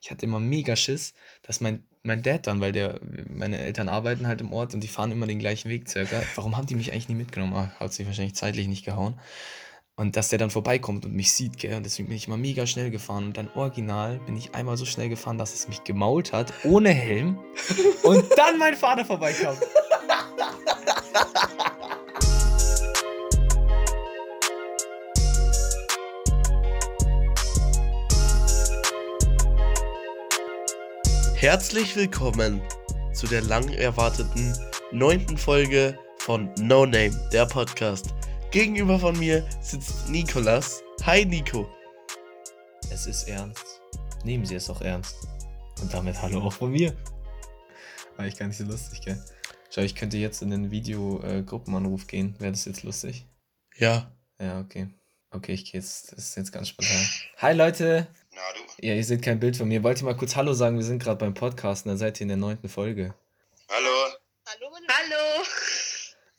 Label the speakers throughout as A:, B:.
A: ich hatte immer mega Schiss, dass mein, mein Dad dann, weil der, meine Eltern arbeiten halt im Ort und die fahren immer den gleichen Weg circa. Warum haben die mich eigentlich nie mitgenommen? Ah, hat sich wahrscheinlich zeitlich nicht gehauen. Und dass der dann vorbeikommt und mich sieht, gell? Und deswegen bin ich immer mega schnell gefahren. Und dann original bin ich einmal so schnell gefahren, dass es mich gemault hat, ohne Helm. und dann mein Vater vorbeikam.
B: Herzlich willkommen zu der lang erwarteten neunten Folge von No Name, der Podcast. Gegenüber von mir sitzt Nikolas. Hi Nico.
A: Es ist ernst. Nehmen Sie es auch ernst. Und damit hallo auch von mir. War ich gar nicht so lustig, gell? Schau, ich könnte jetzt in den Videogruppenanruf gehen. Wäre das jetzt lustig?
B: Ja.
A: Ja, okay. Okay, ich gehe jetzt. Das ist jetzt ganz spontan. Hi Leute!
C: Na du?
A: Ja, ihr seht kein Bild von mir. Wollt ihr mal kurz Hallo sagen? Wir sind gerade beim Podcasten, da seid ihr in der neunten Folge.
C: Hallo?
D: Hallo, Hallo.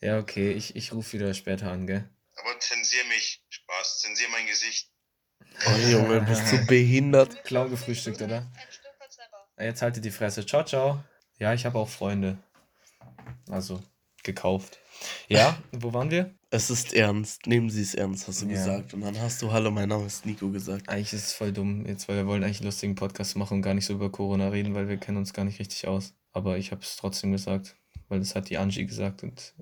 A: Ja, okay, ich, ich rufe wieder später an, gell?
C: Aber zensier mich. Spaß. Zensier mein Gesicht.
B: Oh Junge, bist du behindert?
A: Klau gefrühstückt, oder? Jetzt haltet die Fresse. Ciao, ciao. Ja, ich habe auch Freunde. Also, gekauft. Ja, wo waren wir?
B: Es ist ernst. Nehmen Sie es ernst, hast du
A: Ja.
B: gesagt. Und dann hast du Hallo, mein Name ist Nico gesagt.
A: Eigentlich ist es voll dumm, jetzt, weil wir wollen eigentlich einen lustigen Podcast machen und gar nicht so über Corona reden, weil wir kennen uns gar nicht richtig aus. Aber ich habe es trotzdem gesagt, weil das hat die Angie gesagt und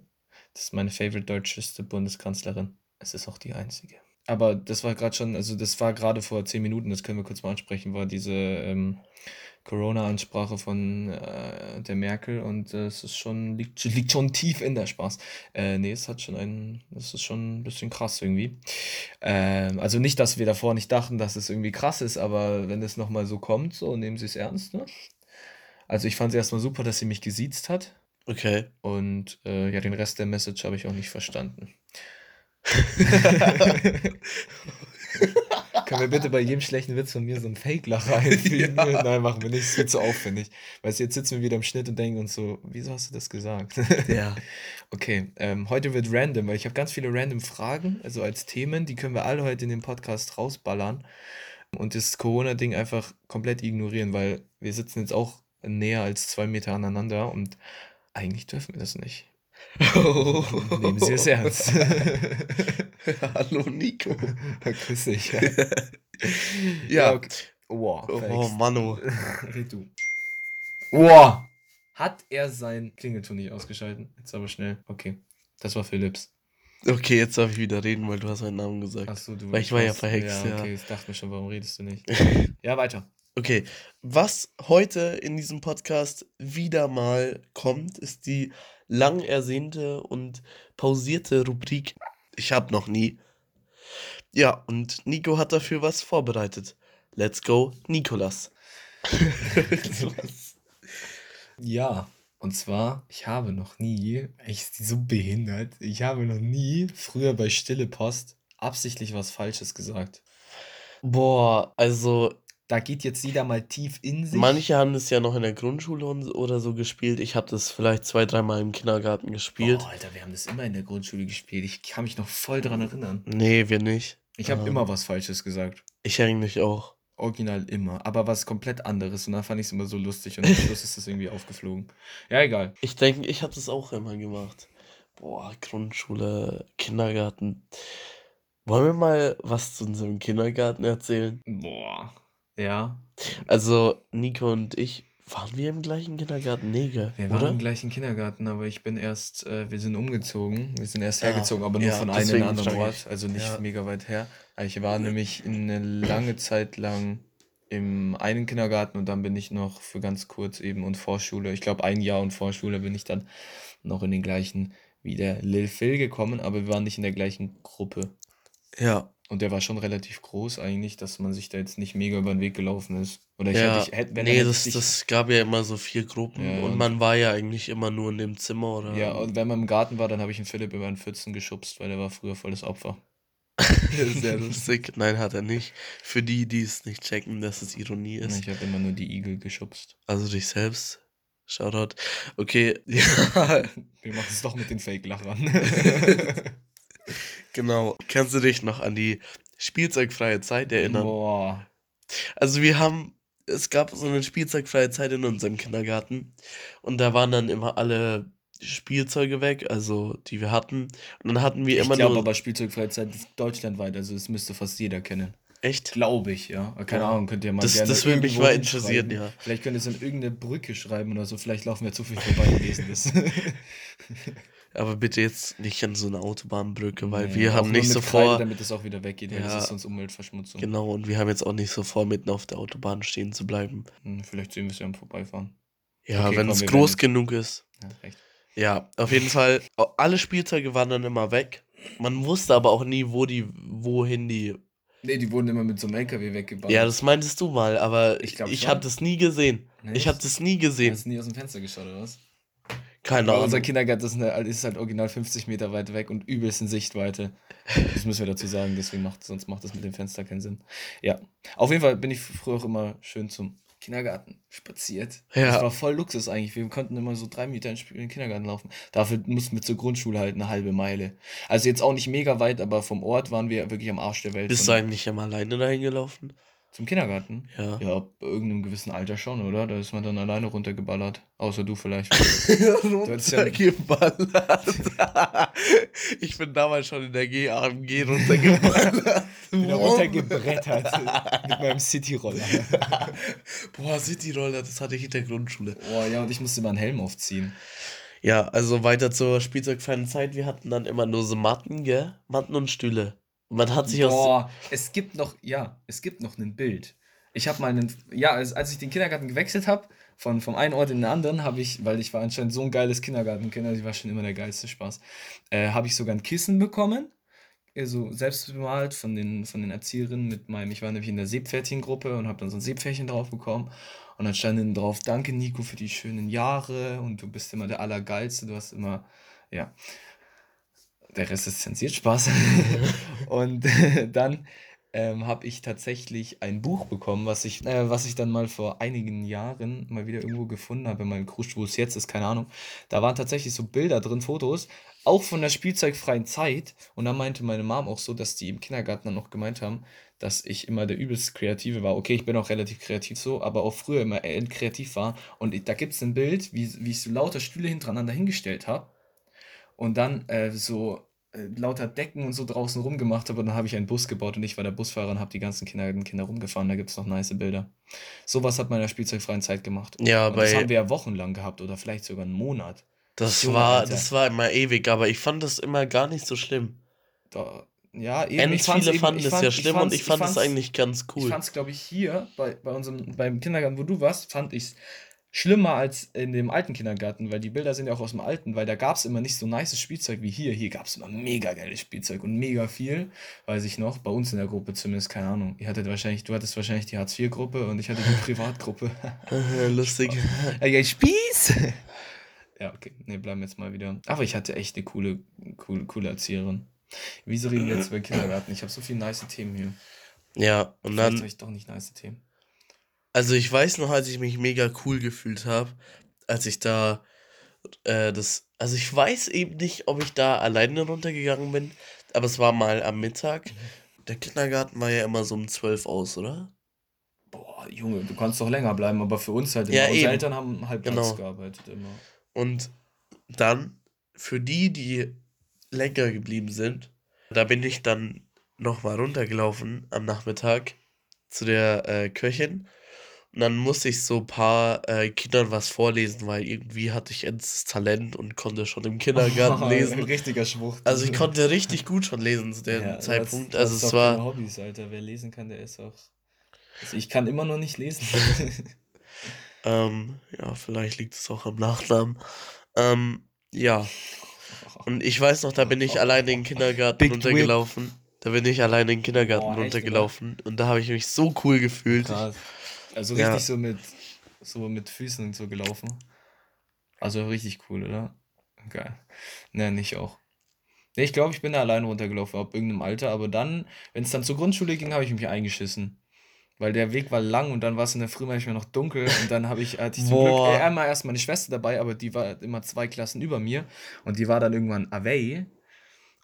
A: das ist meine favorite deutscheste Bundeskanzlerin. Es ist auch die einzige. Aber das war gerade schon, also das war gerade vor zehn Minuten, das können wir kurz mal ansprechen, war diese ähm, Corona-Ansprache von äh, der Merkel und äh, es ist schon, liegt, liegt schon tief in der Spaß. Äh, nee, es hat schon einen, es ist schon ein bisschen krass irgendwie. Ähm, also nicht, dass wir davor nicht dachten, dass es irgendwie krass ist, aber wenn es nochmal so kommt, so nehmen Sie es ernst, ne? Also ich fand es erstmal super, dass sie mich gesiezt hat
B: Okay.
A: und äh, ja, den Rest der Message habe ich auch nicht verstanden. Können wir bitte bei jedem schlechten Witz von mir so einen Fake-Lacher einfügen?
B: Ja.
A: Nein, machen wir nicht, es wird zu aufwendig. Weil jetzt sitzen wir wieder im Schnitt und denken uns so, wieso hast du das gesagt?
B: Ja.
A: Okay, ähm, heute wird random, weil ich habe ganz viele random Fragen, also als Themen, die können wir alle heute in den Podcast rausballern und das Corona-Ding einfach komplett ignorieren, weil wir sitzen jetzt auch näher als zwei Meter aneinander und eigentlich dürfen wir das nicht. Nehmen Sie es ernst.
B: Hallo Nico.
A: Grüß dich.
B: Ja.
A: okay. Wow,
B: Oh
A: Felix.
B: Mano.
A: Red du. Wow. Hat er sein Klingelton nicht ausgeschalten? Jetzt aber schnell. Okay. Das war Philips.
B: Okay, jetzt darf ich wieder reden, weil du hast meinen Namen gesagt.
A: Achso, du
B: Weil ich war ja verhext, ja.
A: Okay, ich dachte mir schon, warum redest du nicht? ja, weiter.
B: Okay, was heute in diesem Podcast wieder mal kommt, ist die lang ersehnte und pausierte Rubrik Ich hab noch nie. Ja, und Nico hat dafür was vorbereitet. Let's go, Nikolas.
A: Ja, und zwar, ich habe noch nie, echt so behindert, ich habe noch nie früher bei Stille Post absichtlich was Falsches gesagt.
B: Boah, also
A: Da geht jetzt jeder mal tief in sich.
B: manche haben das ja noch in der Grundschule und, oder so gespielt. Ich habe das vielleicht zwei, dreimal im Kindergarten gespielt.
A: Oh, Alter, wir haben das immer in der Grundschule gespielt. Ich kann mich noch voll dran erinnern.
B: Nee, wir nicht.
A: Ich habe
B: Ähm.
A: immer was Falsches gesagt.
B: Ich eigentlich auch.
A: Original immer. Aber was komplett anderes. Und dann fand ich es immer so lustig. Und am Schluss ist das irgendwie aufgeflogen. Ja, egal.
B: Ich denke, ich habe das auch immer gemacht. Boah, Grundschule, Kindergarten. Wollen wir mal was zu unserem Kindergarten erzählen?
A: Boah. Ja.
B: Also, Nico und ich, waren wir im gleichen Kindergarten? Nee, gell?
A: Wir waren
B: oder?
A: im gleichen Kindergarten, aber ich bin erst, äh, wir sind umgezogen. Wir sind erst
B: Ah,
A: hergezogen, aber nur
B: ja,
A: von einem in
B: deswegen
A: einen anderen Ort. Also nicht
B: Ja.
A: mega weit her. Ich war nämlich eine lange Zeit lang im einen Kindergarten und dann bin ich noch für ganz kurz eben und Vorschule. Ich glaube, ein Jahr und Vorschule bin ich dann noch in den gleichen wie der Lil Phil gekommen, aber wir waren nicht in der gleichen Gruppe.
B: Ja,
A: Und der war schon relativ groß eigentlich, dass man sich da jetzt nicht mega über den Weg gelaufen ist. Oder ich
B: ja.
A: hätte, ich, hätte wenn
B: nee,
A: hätte
B: das,
A: ich-
B: das gab ja immer so vier Gruppen
A: Ja,
B: und
A: und-
B: man war ja eigentlich immer nur in dem Zimmer oder.
A: Ja, und wenn man im Garten war, dann habe ich den Philipp über den Pfützen geschubst, weil er war früher voll das Opfer.
B: Sehr lustig. Nein, hat er nicht. Für die, die es nicht checken, dass es Ironie ist.
A: Ich habe immer nur die Igel geschubst.
B: Also dich selbst. Shoutout. Okay, ja,
A: Wir machen es doch mit den Fake-Lachern.
B: genau. Kannst du dich noch an die spielzeugfreie Zeit erinnern?
A: Boah.
B: Also wir haben es gab so eine spielzeugfreie Zeit in unserem Kindergarten und da waren dann immer alle Spielzeuge weg, also die wir hatten. Und dann hatten wir
A: Ich
B: immer
A: glaube
B: nur.
A: aber Spielzeugfreizeit ist deutschlandweit, also das müsste fast jeder kennen.
B: Echt?
A: Glaube ich, ja. Keine
B: Ja.
A: Ahnung, könnt ihr mal
B: Das-
A: gerne
B: das würde mich mal interessieren, ja.
A: Vielleicht könnt ihr es an irgendeine Brücke schreiben oder so. Vielleicht laufen wir zu viel vorbei und lesen das.
B: Aber bitte jetzt nicht an so eine Autobahnbrücke, weil
A: Nee,
B: wir haben nicht so
A: Kreide,
B: vor.
A: damit es auch wieder weggeht, weil
B: Ja.
A: das ist sonst Umweltverschmutzung.
B: Genau, und wir haben jetzt auch nicht so vor, mitten auf der Autobahn stehen zu bleiben.
A: Hm, Vielleicht sehen wir es ja am Vorbeifahren.
B: Ja,
A: Okay,
B: wenn
A: komm,
B: es groß genug ist.
A: Ja, recht.
B: Ja, auf jeden Fall. Alle Spielzeuge waren dann immer weg. Man wusste aber auch nie, wo die, wohin die.
A: Nee, die wurden immer mit so einem LKW weggebaut.
B: Ja, das meintest du mal, aber
A: Ich glaub
B: ich habe das nie gesehen.
A: Nicht?
B: Ich habe das nie gesehen.
A: Hast du nie aus dem Fenster geschaut, oder was?
B: Keine
A: Aber unser
B: Ahnung.
A: Kindergarten ist, eine, ist halt original 50 Meter weit weg und übelst in Sichtweite. Das müssen wir dazu sagen, deswegen macht, sonst macht das mit dem Fenster keinen Sinn. Ja, auf jeden Fall bin ich früher auch immer schön zum Kindergarten spaziert.
B: Ja.
A: Das war voll Luxus eigentlich. Wir konnten immer so drei Meter in den in den Kindergarten laufen. Dafür mussten wir zur Grundschule halt eine halbe Meile. Also jetzt auch nicht mega weit, aber vom Ort waren wir wirklich am Arsch der Welt.
B: Bist du eigentlich immer alleine dahin gelaufen?
A: Zum Kindergarten?
B: Ja.
A: Ja, ab irgendeinem gewissen Alter schon, oder? Da ist man dann alleine runtergeballert. Außer du vielleicht.
B: runtergeballert. ich bin damals schon in der G-AMG runtergeballert.
A: Wieder runtergebrettert mit meinem Cityroller.
B: Boah, Cityroller, das hatte ich in der Grundschule.
A: Boah, ja, und ich musste immer einen Helm aufziehen.
B: Ja, also weiter zur spielzeugfreien Zeit. Wir hatten dann immer nur so Matten, gell? Matten und Stühle. Man hat sich aus.
A: Boah, es gibt noch, ja, es gibt noch ein Bild. Ich habe mal einen, ja, als, als ich den Kindergarten gewechselt habe, von vom einen Ort in den anderen, habe ich, weil ich war anscheinend so ein geiles Kindergartenkind, also ich war schon immer der geilste Spaß, äh, habe ich sogar ein Kissen bekommen, also selbst bemalt von den, von den Erzieherinnen mit meinem, ich war nämlich in der Seepferdchengruppe und habe dann so ein Seepferdchen drauf bekommen und dann stand dann drauf, danke Nico für die schönen Jahre und du bist immer der Allergeilste, du hast immer, ja, der Rest ist zensiert, Spaß. und dann ähm, habe ich tatsächlich ein Buch bekommen, was ich, äh, was ich dann mal vor einigen Jahren mal wieder irgendwo gefunden habe, in meinem Krusch, wo es jetzt ist, keine Ahnung. Da waren tatsächlich so Bilder drin, Fotos, auch von der spielzeugfreien Zeit. Und da meinte meine Mom auch so, dass die im Kindergarten dann noch gemeint haben, dass ich immer der übelst Kreative war. Okay, ich bin auch relativ kreativ so, aber auch früher immer kreativ war. Und da gibt es ein Bild, wie, wie ich so lauter Stühle hintereinander hingestellt habe und dann äh, so äh, lauter Decken und so draußen rumgemacht habe und dann habe ich einen Bus gebaut und ich war der Busfahrer und habe die ganzen Kinder, Kinder rumgefahren. Da gibt es noch nice Bilder. Sowas hat man in der spielzeugfreien Zeit gemacht.
B: Ja,
A: und das
B: bei-
A: haben wir ja wochenlang gehabt oder vielleicht sogar einen Monat.
B: Das
A: Junge,
B: war,
A: Alter.
B: das war immer ewig, aber ich fand das immer gar nicht so schlimm.
A: Da, ja, eben.
B: Ganz
A: ich
B: viele
A: eben-
B: fanden
A: ich
B: es
A: fand-
B: ja schlimm und ich fand es eigentlich ganz
A: Ich
B: cool.
A: fand es, glaube ich, hier bei, bei unserem, beim Kindergarten, wo du warst, fand ich es schlimmer als in dem alten Kindergarten, weil die Bilder sind ja auch aus dem alten, weil da gab es immer nicht so nice Spielzeug wie hier. Hier gab es immer mega geiles Spielzeug und mega viel, weiß ich noch, bei uns in der Gruppe zumindest, keine Ahnung. Ihr hattet wahrscheinlich, du hattest wahrscheinlich die Hartz-IV-Gruppe und ich hatte die Privatgruppe.
B: Lustig.
A: Ey, Spieß! ja, okay, ne, bleiben jetzt mal wieder. Aber ich hatte echt eine coole, coole, coole Erzieherin. Wieso reden wir jetzt über Kindergarten? Ich habe so viele nice Themen hier.
B: Ja, und
A: Vielleicht
B: dann,
A: ich doch nicht nice Themen.
B: Also ich weiß noch, als ich mich mega cool gefühlt habe, als ich da äh, das, also ich weiß eben nicht, ob ich da alleine runtergegangen bin, aber es war mal am Mittag. Der Kindergarten war ja immer so um 12 aus, oder?
A: Boah, Junge, du kannst doch länger bleiben, aber für uns halt immer.
B: Ja,
A: Unsere
B: eben.
A: Eltern haben halb
B: Genau.
A: gearbeitet immer.
B: Und dann, für die, die länger geblieben sind, da bin ich dann nochmal runtergelaufen am Nachmittag zu der äh, Köchin. Und dann musste ich so ein paar äh, Kindern was vorlesen, weil irgendwie hatte ich ins Talent und konnte schon im Kindergarten
A: Ein
B: lesen.
A: richtiger Schwucht.
B: Also ich konnte richtig gut schon lesen zu dem
A: Ja,
B: Zeitpunkt.
A: hast- du
B: also es war.
A: Hobbys, Alter. Wer lesen kann, der ist auch. Also ich kann immer noch nicht lesen.
B: Ähm, ja, vielleicht liegt es auch am Nachnamen. Ähm, ja. Und ich weiß noch, da bin ich alleine in den Kindergarten
A: Big
B: runtergelaufen. Da bin ich alleine in den Kindergarten
A: echt,
B: runtergelaufen. Und da habe ich mich so cool gefühlt.
A: Krass. Also
B: Ja.
A: richtig so mit so mit Füßen und so gelaufen. Also richtig cool, oder? Geil. Ne, nicht auch. Nee, ich glaube, ich bin da alleine runtergelaufen, ab irgendeinem Alter, aber dann, wenn es dann zur Grundschule ging, habe ich mich eingeschissen. Weil der Weg war lang und dann war es in der Früh manchmal noch dunkel und dann habe ich, hatte ich zum Glück
B: Boah.
A: äh, einmal erst meine Schwester dabei, aber die war immer zwei Klassen über mir und die war dann irgendwann away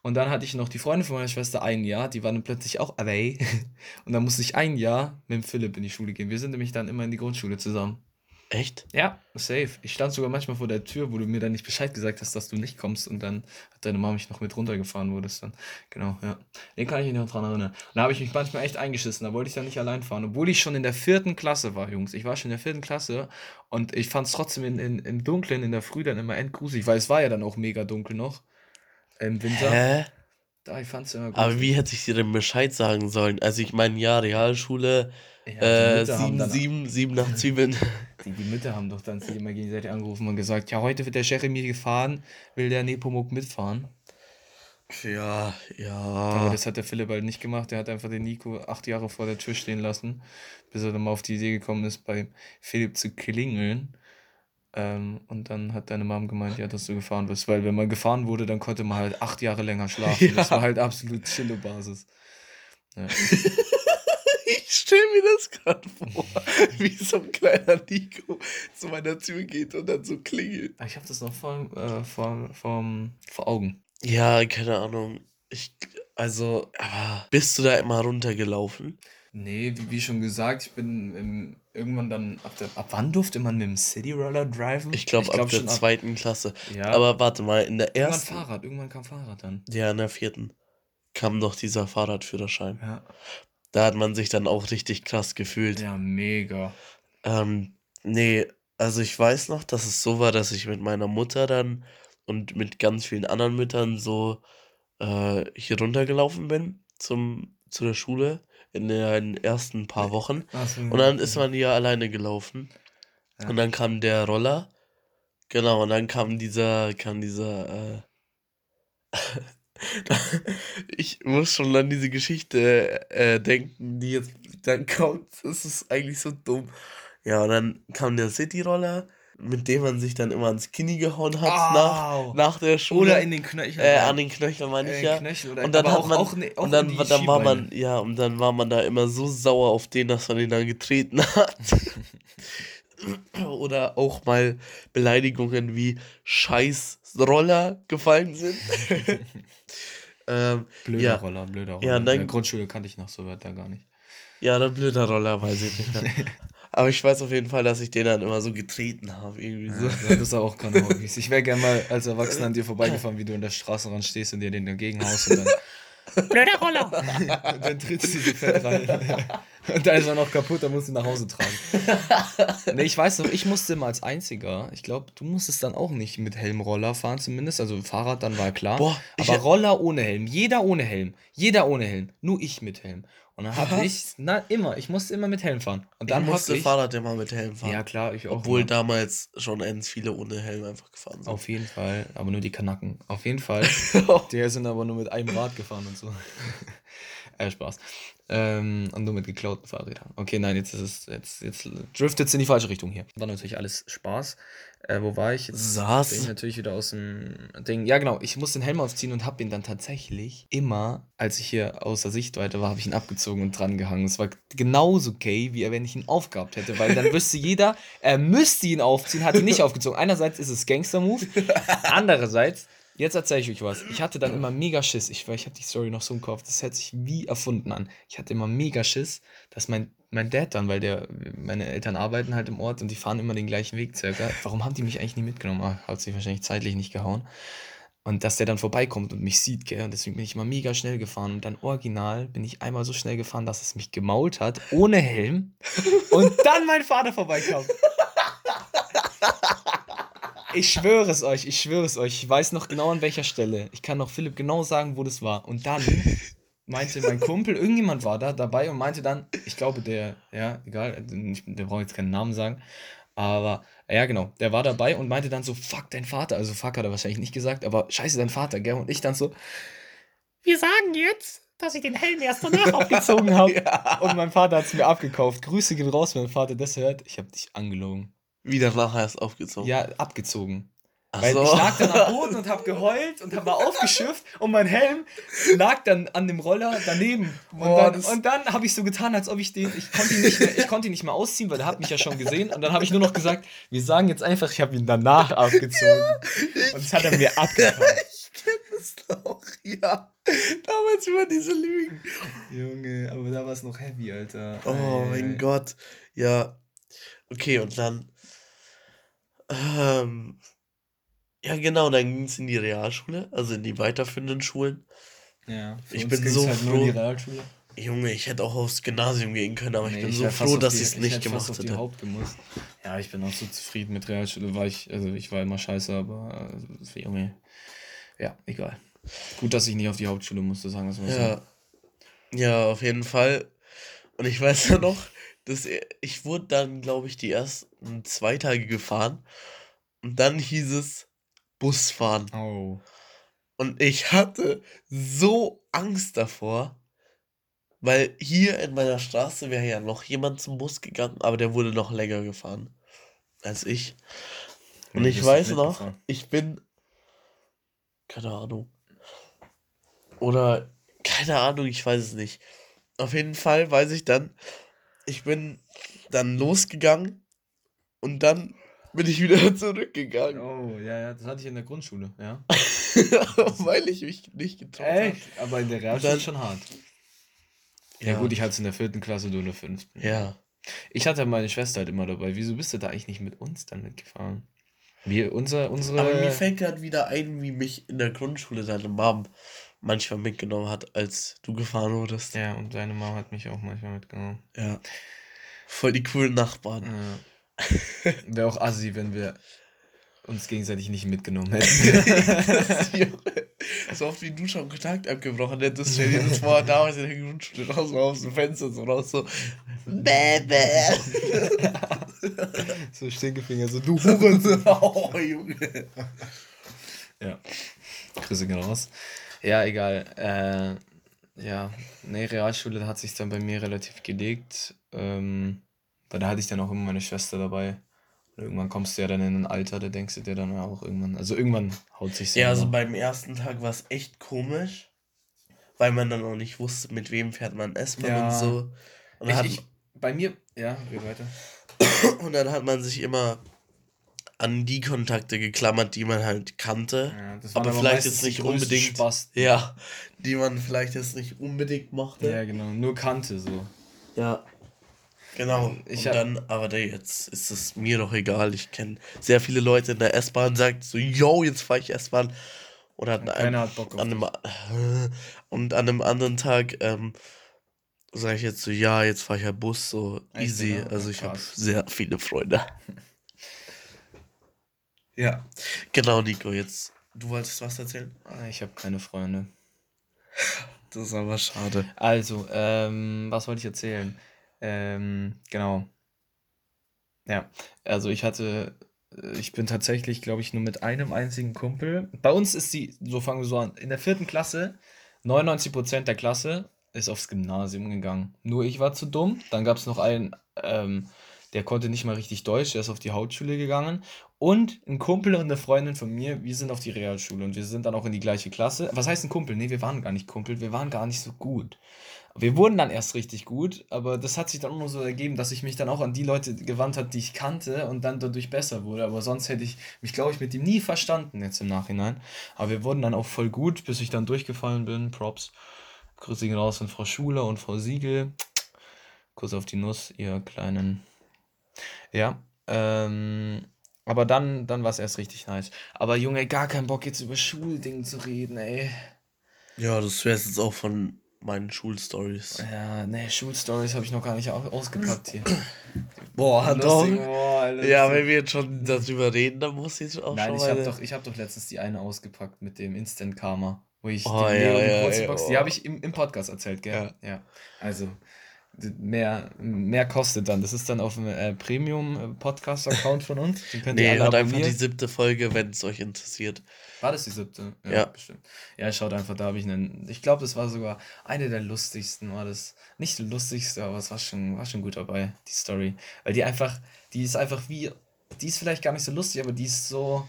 A: Und dann hatte ich noch die Freundin von meiner Schwester ein Jahr, die war dann plötzlich auch away. Und dann musste ich ein Jahr mit dem Philipp in die Schule gehen. Wir sind nämlich dann immer in die Grundschule zusammen.
B: Echt?
A: Ja, safe. Ich stand sogar manchmal vor der Tür, wo du mir dann nicht Bescheid gesagt hast, dass du nicht kommst. Und dann hat deine Mama mich noch mit runtergefahren, das dann. Genau, ja. Den kann ich mich noch dran erinnern. Und da habe ich mich manchmal echt eingeschissen. Da wollte ich dann nicht allein fahren. Obwohl ich schon in der vierten Klasse war, Jungs. Ich war schon in der vierten Klasse und ich fand es trotzdem in, in, im Dunkeln in der Früh dann immer endgruselig, weil es war ja dann auch mega dunkel noch. Im Winter.
B: Hä?
A: Da, ich fand es immer
B: Aber wie hätte ich dir denn Bescheid sagen sollen? Also ich meine, ja, Realschule,
A: Ja,
B: äh,
A: Mütter haben
B: 7,
A: dann-
B: 7, 7 nach Zwiebeln.
A: Die, die Mütter haben doch dann sich immer gegenseitig angerufen und gesagt, ja, heute wird der Jeremy gefahren, will der Nepomuk mitfahren.
B: ja,
A: Aber
B: ja.
A: das hat der Philipp halt nicht gemacht. Der hat einfach den Nico acht Jahre vor der Tür stehen lassen, bis er dann mal auf die Idee gekommen ist, bei Philipp zu klingeln. Ähm, und dann hat deine Mom gemeint, ja, dass du gefahren bist. Weil wenn man gefahren wurde, dann konnte man halt acht Jahre länger schlafen. Das
B: Ja.
A: war halt absolut Chillo-Basis. Ja.
B: Ich stelle mir das gerade vor, wie so ein kleiner Nico zu meiner Tür geht und dann so klingelt.
A: Ich habe das noch vor, äh, vor, vor, vor Augen.
B: Ja, keine Ahnung. Ich, also, aber bist du da immer runtergelaufen?
A: Nee, wie, wie schon gesagt, ich bin im, irgendwann dann ab der. Ab wann durfte man mit dem City Roller driven?
B: Ich glaube ab
A: glaub
B: der
A: schon
B: zweiten Klasse.
A: Ja,
B: Aber warte mal, in der
A: irgendwann
B: ersten,
A: Fahrrad, irgendwann kam Fahrrad dann.
B: ja, in der vierten, kam doch dieser Fahrradführerschein.
A: Ja,
B: Da hat man sich dann auch richtig krass gefühlt.
A: ja mega.
B: Ähm, nee, also ich weiß noch, dass es so war, dass ich mit meiner Mutter dann und mit ganz vielen anderen Müttern so äh, hier runtergelaufen bin zum, zu der Schule in den ersten paar Wochen. Und dann ist man hier alleine gelaufen.
A: Ja.
B: Und dann kam der Roller. Genau, und dann kam dieser, kam dieser, äh, ich muss schon an diese Geschichte äh, denken, die jetzt dann kommt. Das ist eigentlich so dumm. Ja, und dann kam der City-Roller, mit dem man sich dann immer ans Knie gehauen hat nach,
A: Au.
B: nach der Schule.
A: Oder in den Knöchel.
B: äh, an den Knöchel meine ich
A: äh,
B: ja. Und dann hat
A: auch,
B: man-
A: auch, ne,
B: Und dann,
A: in
B: dann war man, ja, und dann war man da immer so sauer auf den, dass man ihn dann getreten hat. Oder auch mal Beleidigungen wie Scheißroller gefallen sind. ähm,
A: Blöder
B: ja.
A: Roller, blöder Roller.
B: Ja,
A: in
B: dann-
A: der Grundschule kannte ich noch so Wörter gar nicht.
B: ja, der blöder Roller, weiß ich nicht. Aber ich weiß auf jeden Fall, dass ich den dann immer so getreten habe. Irgendwie so.
A: Ja, das ist auch keine Hobbys. Ich wäre gerne mal als Erwachsener an dir vorbeigefahren, wie du in der Straßenrand stehst und dir den entgegenhaust und dann. Blöder Roller! und dann trittst du so fett rein. Und dann ist er noch kaputt, dann musst du ihn nach Hause tragen. nee, ich weiß noch, ich musste immer als Einziger, ich glaube, du musstest dann auch nicht mit Helmroller fahren zumindest, also Fahrrad dann war klar.
B: Boah,
A: aber Roller ohne Helm, jeder ohne Helm, jeder ohne Helm, nur ich mit Helm. Und dann habe ich, na immer, ich musste immer mit Helm fahren. Und dann
B: ich musste
A: ich,
B: Fahrrad immer mit Helm fahren.
A: Ja klar, ich auch.
B: Obwohl
A: immer.
B: damals schon ganz viele ohne Helm einfach gefahren sind.
A: Auf jeden Fall, aber nur die Kanacken. Auf jeden Fall. Die sind aber nur mit einem Rad gefahren und so. äh, Spaß. Ähm, und nur mit geklauten Fahrrädern. Okay, nein, jetzt ist es, jetzt, jetzt driftet es in die falsche Richtung hier. War natürlich alles Spaß. Äh, wo war ich? Jetzt
B: Saß.
A: bin ich natürlich wieder aus dem Ding. Ja, genau, ich musste den Helm aufziehen und habe ihn dann tatsächlich immer, als ich hier außer Sichtweite war, habe ich ihn abgezogen und dran gehangen. Es war genauso gay, wie wenn ich ihn aufgehabt hätte, weil dann wüsste jeder, er müsste ihn aufziehen, hat ihn nicht aufgezogen. Einerseits ist es Gangster-Move, andererseits, jetzt erzähle ich euch was. Ich hatte dann immer mega Schiss. Ich, ich habe die Story noch so im Kopf, das hört sich wie erfunden an. Ich hatte immer mega Schiss, dass mein, mein Dad dann, weil der, meine Eltern arbeiten halt im Ort und die fahren immer den gleichen Weg circa. Warum haben die mich eigentlich nie mitgenommen? Ah, hat sich wahrscheinlich zeitlich nicht gehauen. Und dass der dann vorbeikommt und mich sieht, gell? Und deswegen bin ich immer mega schnell gefahren. Und dann original bin ich einmal so schnell gefahren, dass es mich gemault hat, ohne Helm. Und dann mein Vater vorbeikam. Ich schwöre es euch, ich schwöre es euch. Ich weiß noch genau an welcher Stelle. Ich kann noch Philipp genau sagen, wo das war. Und dann meinte mein Kumpel, irgendjemand war da dabei und meinte dann, ich glaube der, ja, egal, ich- der braucht jetzt keinen Namen sagen, aber ja, genau, der war dabei und meinte dann so, fuck, dein Vater. Also fuck hat er wahrscheinlich nicht gesagt, aber scheiße, dein Vater, gell? Und ich dann so, wir sagen jetzt, dass ich den Helm erst danach aufgezogen habe. Und mein Vater hat es mir abgekauft. Grüße gehen raus, wenn mein Vater das hört. Ich habe dich angelogen.
B: Wieder nachher erst aufgezogen.
A: Ja, abgezogen.
B: Ach
A: Weil
B: so.
A: ich lag dann am Boden und hab geheult und hab mal aufgeschifft und mein Helm lag dann an dem Roller daneben. Und
B: Boah,
A: dann,
B: das-
A: und dann habe ich so getan, als ob ich den, ich konnte ihn nicht mehr, ich konnte ihn nicht mehr ausziehen, weil er hat mich ja schon gesehen. Und dann habe ich nur noch gesagt, wir sagen jetzt einfach, ich habe ihn danach abgezogen. Und das hat er mir abgekauft.
B: Kennst du auch? Ja. Damals über diese Lügen.
A: Junge, aber da war es noch heavy, Alter.
B: Oh mein Gott. Ja. Okay, und dann. Ähm, ja, genau, dann ging es in die Realschule, also in die weiterführenden Schulen.
A: Ja,
B: Ich bin so
A: halt
B: froh.
A: Realschule.
B: Junge, ich hätte auch aufs Gymnasium gehen können, aber ich
A: Nee,
B: bin so
A: wär fast
B: froh, dass ich es nicht gemacht hätte.
A: Ja, ich bin auch so zufrieden mit Realschule, war ich, also ich war immer scheiße, aber äh, Junge, ja, egal. Gut, dass ich nicht auf die Hauptschule musste, sagen wir es mal so.
B: Ja. Ja, auf jeden Fall. Und ich weiß ja noch, dass ich wurde dann, glaube ich, die ersten zwei Tage gefahren. Und dann hieß es Busfahren.
A: Oh.
B: Und ich hatte so Angst davor, weil hier in meiner Straße wäre ja noch jemand zum Bus gegangen, aber der wurde noch länger gefahren als ich. Und ich weiß noch, ich bin, keine Ahnung, oder keine Ahnung, ich weiß es nicht. Auf jeden Fall weiß ich dann, ich bin dann losgegangen und dann bin ich wieder zurückgegangen,
A: Oh, ja, ja, das hatte ich in der Grundschule, ja.
B: weil ich mich nicht getraut habe.
A: Aber in der Realschule
B: dann-
A: ist schon hart. Ja, gut, ich hatte es in der vierten Klasse, du in der fünften.
B: Ja.
A: Ich hatte meine Schwester halt immer dabei. Wieso bist du da eigentlich nicht mit uns dann mitgefahren? Wir, unser, unsere.
B: Aber mir fällt gerade wieder ein, wie mich in der Grundschule deine Mom manchmal mitgenommen hat, als du gefahren wurdest.
A: ja, und deine Mama hat mich auch manchmal mitgenommen.
B: Ja. Voll die coolen Nachbarn.
A: Ja. Wäre auch assi, wenn wir uns gegenseitig nicht mitgenommen hätten.
B: So oft wie du schon Kontakt abgebrochen hättest, stell dir das vor, damals in der Grundschule raus, so aus dem Fenster so raus, so bäh.
A: so Stinkefinger, so du Hurensohn.
B: oh, Junge.
A: Ja. Grüße gehen raus. Ja, egal. Äh, ja, nee, Realschule hat sich dann bei mir relativ gelegt. Ähm, weil da hatte ich dann auch immer meine Schwester dabei. Und irgendwann kommst du ja dann in ein Alter, da denkst du dir dann auch irgendwann. Also irgendwann haut sich
B: Ja, also beim ersten Tag war es echt komisch, weil man dann auch nicht wusste, mit wem fährt man S-Bahn
A: Ja.
B: und so. Und dann,
A: ich,
B: hat,
A: ich, bei mir, ja, geht weiter.
B: und dann hat man sich immer an die Kontakte geklammert, die man halt kannte.
A: Ja, das
B: aber
A: waren
B: vielleicht jetzt nicht unbedingt.
A: Spasten.
B: Ja, die man vielleicht jetzt nicht unbedingt mochte.
A: Ja, genau. Nur kannte so.
B: Ja. Genau.
A: Ich
B: und dann, aber der jetzt ist es mir doch egal. Ich kenne sehr viele Leute in der S-Bahn, sagt so, yo, jetzt fahre ich S-Bahn. Oder an einem, an einem, und an einem anderen Tag ähm, sage ich jetzt so, ja, jetzt fahre ich ja Bus, so easy.
A: ja?
B: Also ich habe sehr viele Freunde. ja. Genau, Nico, jetzt, du wolltest was erzählen?
A: Ah, Ich habe keine Freunde.
B: Das ist aber schade.
A: Also, ähm, was wollte ich erzählen? Ähm, genau. Ja, also ich hatte, äh, ich bin tatsächlich, glaube ich, nur mit einem einzigen Kumpel. Bei uns ist die, so fangen wir so an, in der vierten Klasse, 99% der Klasse ist aufs Gymnasium gegangen. Nur ich war zu dumm. Dann gab es noch einen, ähm, der konnte nicht mal richtig Deutsch, der ist auf die Hauptschule gegangen. Und ein Kumpel und eine Freundin von mir, wir sind auf die Realschule und wir sind dann auch in die gleiche Klasse. Was heißt ein Kumpel? Nee, wir waren gar nicht Kumpel, wir waren gar nicht so gut. Wir wurden dann erst richtig gut, aber das hat sich dann auch nur so ergeben, dass ich mich dann auch an die Leute gewandt habe, die ich kannte und dann dadurch besser wurde. Aber sonst hätte ich mich, glaube ich, mit ihm nie verstanden jetzt im Nachhinein. Aber wir wurden dann auch voll gut, bis ich dann durchgefallen bin. Props. Grüße gehen raus an Frau Schuler und Frau Siegel. Kuss auf die Nuss, ihr kleinen. Ja, ähm, aber dann, dann war es erst richtig nice. Aber Junge, gar keinen Bock jetzt über Schuldingen zu reden, ey.
B: Ja, das wäre jetzt auch von meinen Schulstories.
A: Ja, ne, Schulstories habe ich noch gar nicht au- ausgepackt hier.
B: Boah, doch.
A: Lustig, boah, Alter,
B: Ja, wenn wir jetzt schon darüber reden, dann muss jetzt auch
A: Nein,
B: schon
A: ich habe doch, ich hab doch letztens die eine ausgepackt mit dem Instant Karma, wo ich
B: Oh,
A: die
B: ja,
A: Leo
B: ja, ja,
A: Box,
B: oh.
A: die habe ich im, im Podcast erzählt, gell? Ja. Also, d- mehr, mehr kostet dann. Das ist dann auf dem äh, Premium-Podcast-Account von uns. Den könnt ihr
B: Nee,
A: alle
B: hört einfach die siebte Folge, wenn es euch interessiert.
A: War das die siebte?
B: Ja.
A: bestimmt. Ja, schaut einfach, da habe ich einen. Ich glaube, das war sogar eine der lustigsten, war das. Nicht die lustigste, aber es war schon, war schon gut dabei, die Story. Weil die einfach, die ist einfach wie. Die ist vielleicht gar nicht so lustig, aber die ist so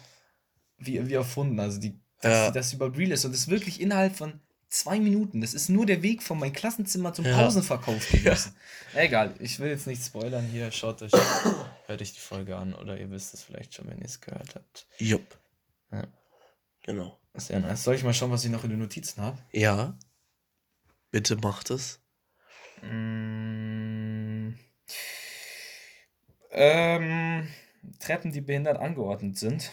A: wie, wie erfunden. Also die, dass
B: Ja.
A: das überhaupt real ist. Und das ist wirklich innerhalb von zwei Minuten. Das ist nur der Weg von meinem Klassenzimmer zum
B: Ja.
A: Pausenverkauf gewesen. Egal, ich will jetzt nicht spoilern hier. Schaut euch, hört euch die Folge an oder ihr wisst es vielleicht schon, wenn ihr es gehört habt.
B: Jupp.
A: Ja.
B: Genau.
A: Sehr nice. Soll ich mal schauen, was ich noch in den Notizen habe?
B: Ja. Bitte macht es.
A: Mm. Ähm, Treppen, die behindert angeordnet sind.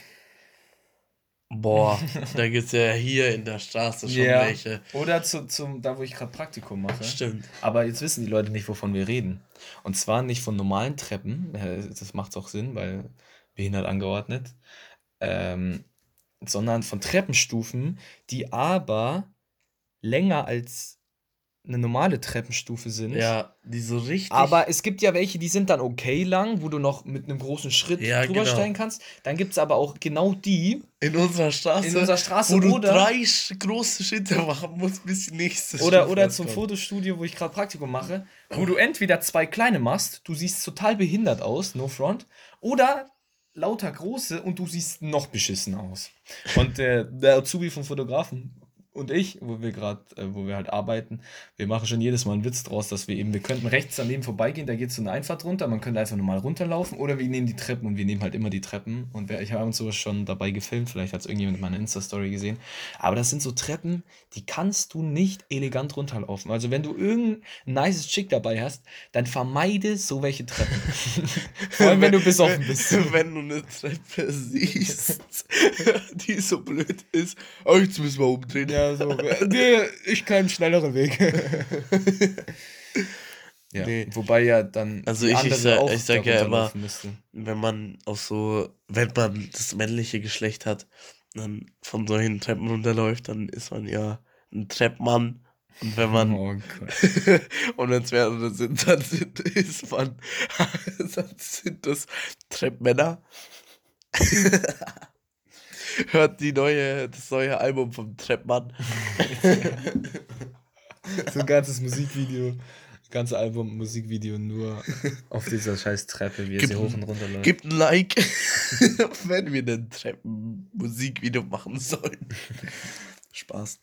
B: Boah, da gibt es ja hier in der Straße schon
A: Ja.
B: welche.
A: Oder zu, zum, da, wo ich gerade Praktikum mache.
B: Stimmt.
A: Aber jetzt wissen die Leute nicht, wovon wir reden. Und zwar nicht von normalen Treppen, äh, das macht auch Sinn, weil behindert angeordnet, ähm, sondern von Treppenstufen, die aber länger als eine normale Treppenstufe sind.
B: Ja, die so richtig.
A: Aber es gibt ja welche, die sind dann okay lang, wo du noch mit einem großen Schritt
B: Ja,
A: drüber
B: genau.
A: steigen kannst. Dann gibt es aber auch genau die
B: in unserer Straße,
A: in unserer Straße
B: wo du
A: oder,
B: drei große Schritte machen musst, bis die nächste
A: oder,
B: Stufe
A: oder zum
B: kommt.
A: Fotostudio, wo ich gerade Praktikum mache, wo du entweder zwei kleine machst, du siehst total behindert aus, no front, oder lauter große und du siehst noch beschissen aus. Und äh, der Azubi vom Fotografen und ich, wo wir gerade, äh, wo wir halt arbeiten, wir machen schon jedes Mal einen Witz draus, dass wir eben, wir könnten rechts daneben vorbeigehen, da geht so eine Einfahrt runter, man könnte einfach normal runterlaufen oder wir nehmen die Treppen und wir nehmen halt immer die Treppen und wer, ich habe uns sowas schon dabei gefilmt, vielleicht hat es irgendjemand in meiner Insta-Story gesehen, aber das sind so Treppen, die kannst du nicht elegant runterlaufen. Also wenn du irgendein nices Chick dabei hast, dann vermeide so welche Treppen. Vor allem, wenn du besoffen bist.
B: Wenn du eine Treppe siehst, die so blöd ist, oh, jetzt müssen wir umdrehen.
A: Ja, so. Nee, ich kann einen schnelleren Weg. ja,
B: Nee.
A: wobei ja dann
B: Also ich- ich sag-
A: auch
B: ich sag ja
A: müsste.
B: Wenn man auch so, wenn man das männliche Geschlecht hat, dann von solchen Treppen runterläuft, dann ist man ja ein Treppmann. Und wenn man
A: Oh Gott.
B: und wenn es mehrere sind, dann sind, ist man, dann sind das Treppmänner. Hört die neue, das neue Album vom Treppmann.
A: So ein ganzes Musikvideo, ganze Album, Musikvideo nur auf dieser scheiß Treppe, wie er sie hoch und runter läuft.
B: Gebt ein Like, wenn wir ein Treppen-Musikvideo machen sollen. Spaß.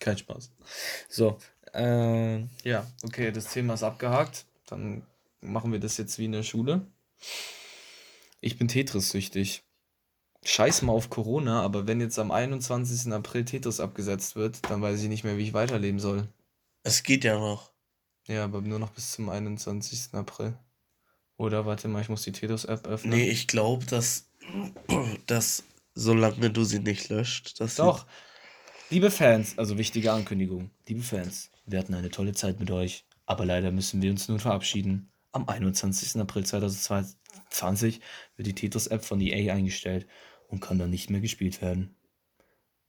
A: Kein Spaß. So, äh, ja, okay, das Thema ist abgehakt. Dann machen wir das jetzt wie in der Schule. Ich bin Tetris-süchtig. Scheiß mal auf Corona, aber wenn jetzt am 21. April Tetris abgesetzt wird, dann weiß ich nicht mehr, wie ich weiterleben soll.
B: Es geht ja noch.
A: Ja, aber nur noch bis zum 21. April. Oder warte mal, ich muss die Tetris-App öffnen.
B: Nee, ich glaube, dass, dass solange du sie nicht löscht, dass sie-
A: Doch. Liebe Fans, also wichtige Ankündigung. Liebe Fans, wir hatten eine tolle Zeit mit euch, aber leider müssen wir uns nun verabschieden. Am 21. April 2020 wird die Tetris-App von EA eingestellt und kann dann nicht mehr gespielt werden.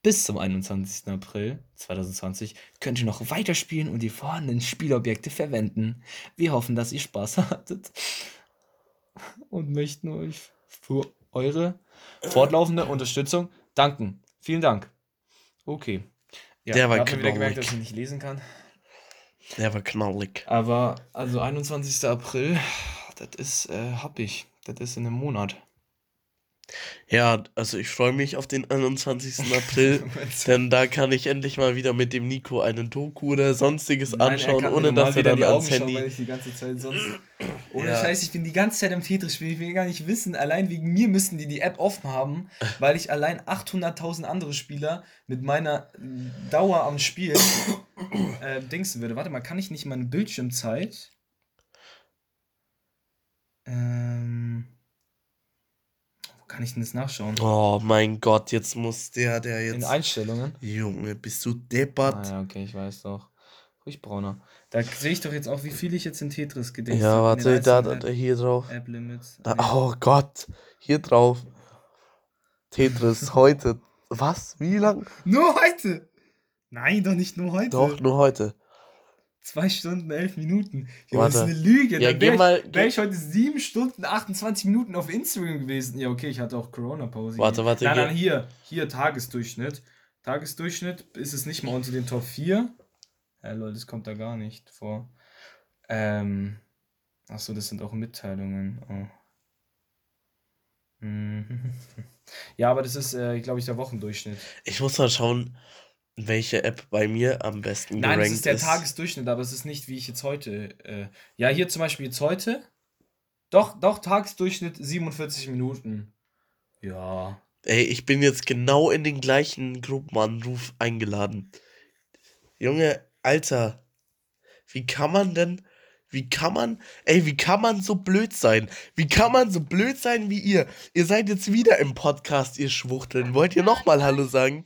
A: Bis zum 21. April 2020 könnt ihr noch weiterspielen und die vorhandenen Spielobjekte verwenden. Wir hoffen, dass ihr Spaß hattet und möchten euch für eure fortlaufende Unterstützung danken. Vielen Dank. Okay. Ja,
B: Der war
A: man wieder gemerkt,
B: knallig.
A: dass ich nicht lesen kann.
B: Der war knallig.
A: Aber also 21. April, das ist äh, ich. Das ist in einem Monat.
B: Ja, also ich freue mich auf den 21. April, denn da kann ich endlich mal wieder mit dem Nico einen Doku oder sonstiges
A: Nein,
B: anschauen, ohne dass er dann
A: die
B: ans
A: Augen schauen,
B: Handy.
A: weil ich die ganze Zeit sonst. Ohne
B: Ja.
A: Scheiß, ich bin die ganze Zeit am Tetris spielen. Ich will gar nicht wissen, allein wegen mir müssten die die App offen haben, weil ich allein 800.000 andere Spieler mit meiner Dauer am Spiel äh, dingsen würde. Warte mal, kann ich nicht meine Bildschirmzeit? Ähm. Wo kann ich denn das nachschauen?
B: Oh mein Gott, jetzt muss der, der
A: In
B: jetzt.
A: Einstellungen?
B: Junge, bist du deppert?
A: Ah ja, okay, ich weiß doch. Ruhig brauner. Da sehe ich doch jetzt auch, wie viel ich jetzt in Tetris gedingst
B: Ja,
A: hab, in den
B: warte, da, da, hier drauf.
A: App Limits.
B: Da, oh Gott, hier drauf. Tetris heute. Was? Wie lang?
A: Nur heute! Nein, doch nicht nur heute.
B: Doch, nur heute.
A: Zwei Stunden, elf Minuten. Ja, das ist
B: Warte.
A: eine Lüge.
B: Ja,
A: Dann wäre ich, wär ich heute sieben Stunden, 28 Minuten auf Instagram gewesen. Ja, okay, ich hatte auch Corona-Pause.
B: Warte, warte,
A: Nein, nein, hier. Hier, Tagesdurchschnitt. Tagesdurchschnitt ist es nicht mal unter den Top 4. Ja, Leute, das kommt da gar nicht vor. Ähm. Achso, das sind auch Mitteilungen. Oh. Mhm. Ja, aber das ist, äh, glaube ich, der Wochendurchschnitt.
B: Ich muss mal schauen, welche App bei mir am besten
A: Nein,
B: gerankt
A: das ist der Tagesdurchschnitt, aber es ist nicht, wie ich jetzt heute. Äh, ja, hier zum Beispiel jetzt heute. Doch, doch, Tagesdurchschnitt 47 Minuten. Ja.
B: Ey, ich bin jetzt genau in den gleichen Gruppenanruf eingeladen. Junge, Alter, wie kann man denn, wie kann man, ey, wie kann man so blöd sein? Wie kann man so blöd sein wie ihr? Ihr seid jetzt wieder im Podcast, ihr Schwuchteln. Wollt ihr nochmal Hallo sagen?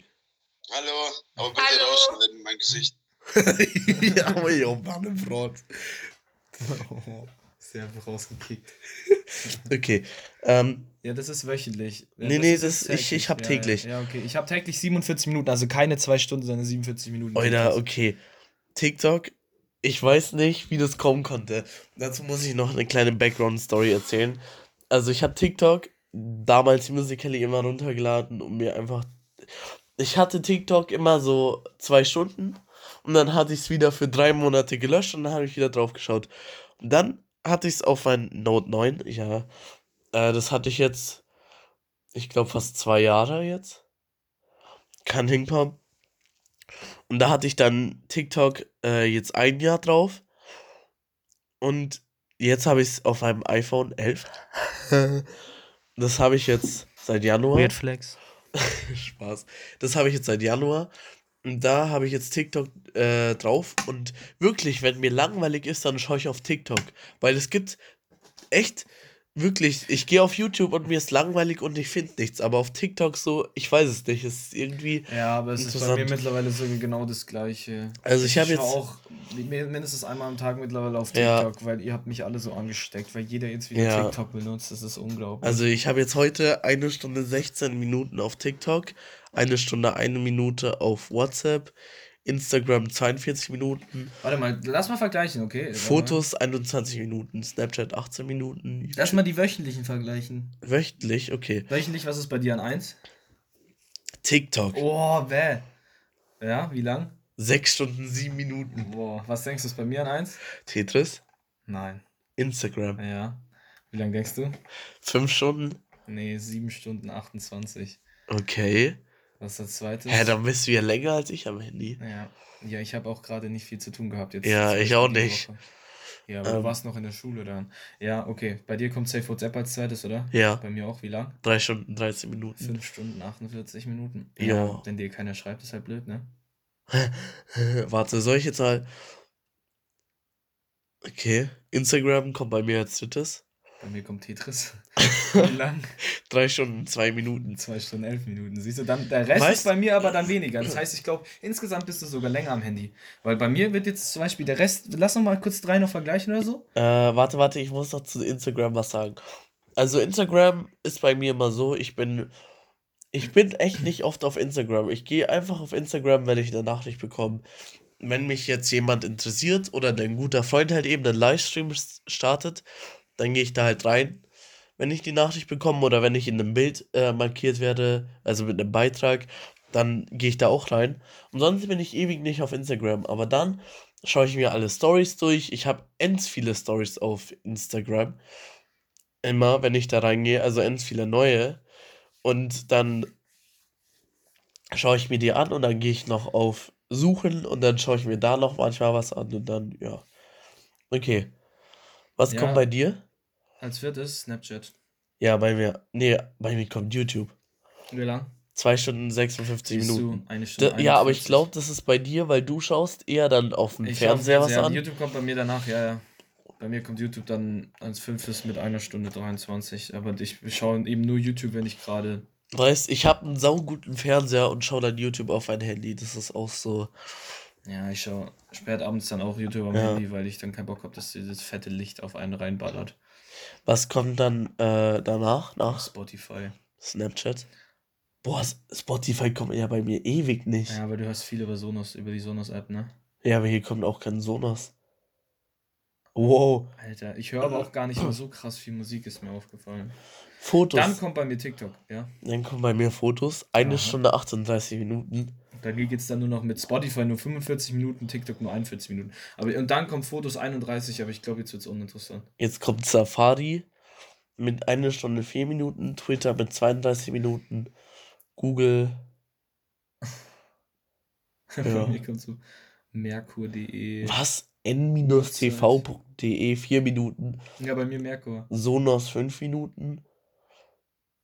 C: Hallo, aber bitte
D: Hallo.
C: rausschneiden, mein Gesicht.
B: ja, aber jo, Mannefront.
A: Sehr einfach rausgekickt.
B: Okay, ähm,
A: Ja, das ist wöchentlich. Ja,
B: Nee, nee,
A: ist
B: das- ich- ich hab
A: Ja,
B: täglich.
A: Ja, ja, okay. Ich habe täglich 47 Minuten, also keine zwei Stunden, sondern 47 Minuten.
B: Alter,
A: täglich.
B: okay. TikTok, ich weiß nicht, wie das kommen konnte. Dazu muss ich noch eine kleine Background-Story erzählen. Also ich habe TikTok damals Musical.ly immer runtergeladen und mir einfach... Ich hatte TikTok immer so zwei Stunden und dann hatte ich es wieder für drei Monate gelöscht und dann habe ich wieder drauf geschaut. Und dann hatte ich es auf mein Note 9, ja. Äh, das hatte ich jetzt, ich glaube, fast zwei Jahre jetzt. Kann hinkommen. Und da hatte ich dann TikTok äh, jetzt ein Jahr drauf. Und jetzt habe ich es auf einem iPhone 11. das habe ich jetzt seit Januar.
A: Weird Flex.
B: Spaß. Das habe ich jetzt seit Januar. Und da habe ich jetzt TikTok äh, drauf. Und wirklich, wenn mir langweilig ist, dann schaue ich auf TikTok. Weil es gibt echt, wirklich, ich gehe auf YouTube und mir ist langweilig und ich finde nichts. Aber auf TikTok so, ich weiß es nicht. Es ist irgendwie.
A: Ja, aber es ist bei mir mittlerweile sogar genau das Gleiche.
B: Also ich habe jetzt-
A: auch mi- mindestens einmal am Tag mittlerweile auf
B: Ja.
A: TikTok, weil ihr habt mich alle so angesteckt, weil jeder jetzt wieder
B: Ja.
A: TikTok benutzt. Das ist unglaublich.
B: Also ich habe jetzt heute eine Stunde 16 Minuten auf TikTok, eine Stunde eine Minute auf WhatsApp, Instagram 42 Minuten,
A: Warte mal, lass mal vergleichen, okay?
B: Fotos 21 Minuten, Snapchat 18 Minuten,
A: Mal. Lass mal die wöchentlichen vergleichen.
B: wöchentlich, okay.
A: Wöchentlich, was ist bei dir an 1?
B: TikTok,
A: Oh, bäh. Ja, wie lang?
B: 6 Stunden 7 Minuten.
A: Boah, was denkst du, ist bei mir an 1?
B: Tetris,
A: Nein.
B: Instagram,
A: Ja. Wie lang denkst du?
B: 5 Stunden,
A: Nee, 7 Stunden 28.
B: okay.
A: Was ist das zweite?
B: Hä, dann bist du ja länger als ich am Handy.
A: Ja, ja ich habe auch gerade nicht viel zu tun gehabt jetzt.
B: Ja, ich auch nicht.
A: Woche. Ja, aber
B: Ähm.
A: du warst noch in der Schule dann. Ja, okay. Bei dir kommt Safe WhatsApp als zweites, oder?
B: Ja,
A: Bei mir auch, wie lang?
B: 3 Stunden 13 Minuten.
A: 5 Stunden 48 Minuten.
B: Ja.
A: Wenn dir keiner schreibt, ist halt blöd, ne?
B: Warte, soll ich jetzt mal... Okay, Instagram kommt bei mir als drittes.
A: Bei mir kommt Tetris. wie lang?
B: 3 Stunden 2 Minuten.
A: 2 Stunden 11 Minuten. Siehst du, dann, der Rest
B: Weißt-
A: ist bei mir aber dann weniger. Das heißt, ich glaube, insgesamt bist du sogar länger am Handy. Weil bei mir wird jetzt zum Beispiel der Rest, lass noch mal kurz drei noch vergleichen oder so.
B: Äh, warte, warte, ich muss noch zu Instagram was sagen. Also Instagram ist bei mir immer so, ich bin, ich bin echt nicht oft auf Instagram. Ich gehe einfach auf Instagram, wenn ich eine Nachricht bekomme. Wenn mich jetzt jemand interessiert oder ein guter Freund halt eben einen Livestream startet, dann gehe ich da halt rein. Wenn ich die Nachricht bekomme oder wenn ich in einem Bild äh, markiert werde, also mit einem Beitrag, dann gehe ich da auch rein. Und sonst bin ich ewig nicht auf Instagram. Aber dann schaue ich mir alle Stories durch. Ich habe ends viele Stories auf Instagram. Immer, wenn ich da reingehe, also ends viele neue. Und dann schaue ich mir die an und dann gehe ich noch auf Suchen und dann schaue ich mir da noch manchmal was an und dann, ja. Okay. Was
A: Ja.
B: kommt bei dir?
A: Als viertes Snapchat.
B: Ja, bei mir. Nee, bei mir kommt YouTube.
A: Wie lang?
B: 2 Stunden 56
A: Siehst
B: Minuten.
A: Du, eine Stunde
B: Da, ja, aber ich
A: 41.
B: glaube, das ist bei dir, weil du schaust eher dann auf dem Fernseher was an.
A: YouTube kommt bei mir danach, ja, ja. Bei mir kommt YouTube dann als fünftes mit einer Stunde 23. Aber ich schaue eben nur YouTube, wenn ich gerade.
B: Weißt, ich habe einen sauguten Fernseher und schaue dann YouTube auf mein Handy. Das ist auch so.
A: Ja, ich schaue spät abends dann auch YouTube am
B: Ja.
A: Handy, weil ich dann keinen Bock habe, dass dieses fette Licht auf einen reinballert.
B: Was kommt dann äh, danach? Nach
A: Spotify.
B: Snapchat? Boah, Spotify kommt ja bei mir ewig nicht.
A: Ja, aber du hörst viel über Sonos, über die Sonos-App, ne?
B: Ja, aber hier kommt auch kein Sonos. Wow.
A: Alter, ich höre aber auch gar nicht mehr so krass viel Musik, ist mir aufgefallen.
B: Fotos.
A: Dann
B: Dann,
A: kommt bei mir TikTok, ja.
B: kommen bei mir Fotos. Eine
A: Aha.
B: Stunde 38 Minuten.
A: Bei mir geht es dann nur noch mit Spotify nur 45 Minuten, TikTok nur 41 Minuten. Aber und dann kommt Fotos 31, aber ich glaube, jetzt wird es uninteressant.
B: Jetzt kommt Safari mit einer Stunde 4 Minuten. Twitter mit 32 Minuten. Google. Ja.
A: kommt so Merkur.de.
B: Was? n-tv.de 4 Minuten.
A: Ja, bei mir Merkur.
B: Sonos 5 Minuten.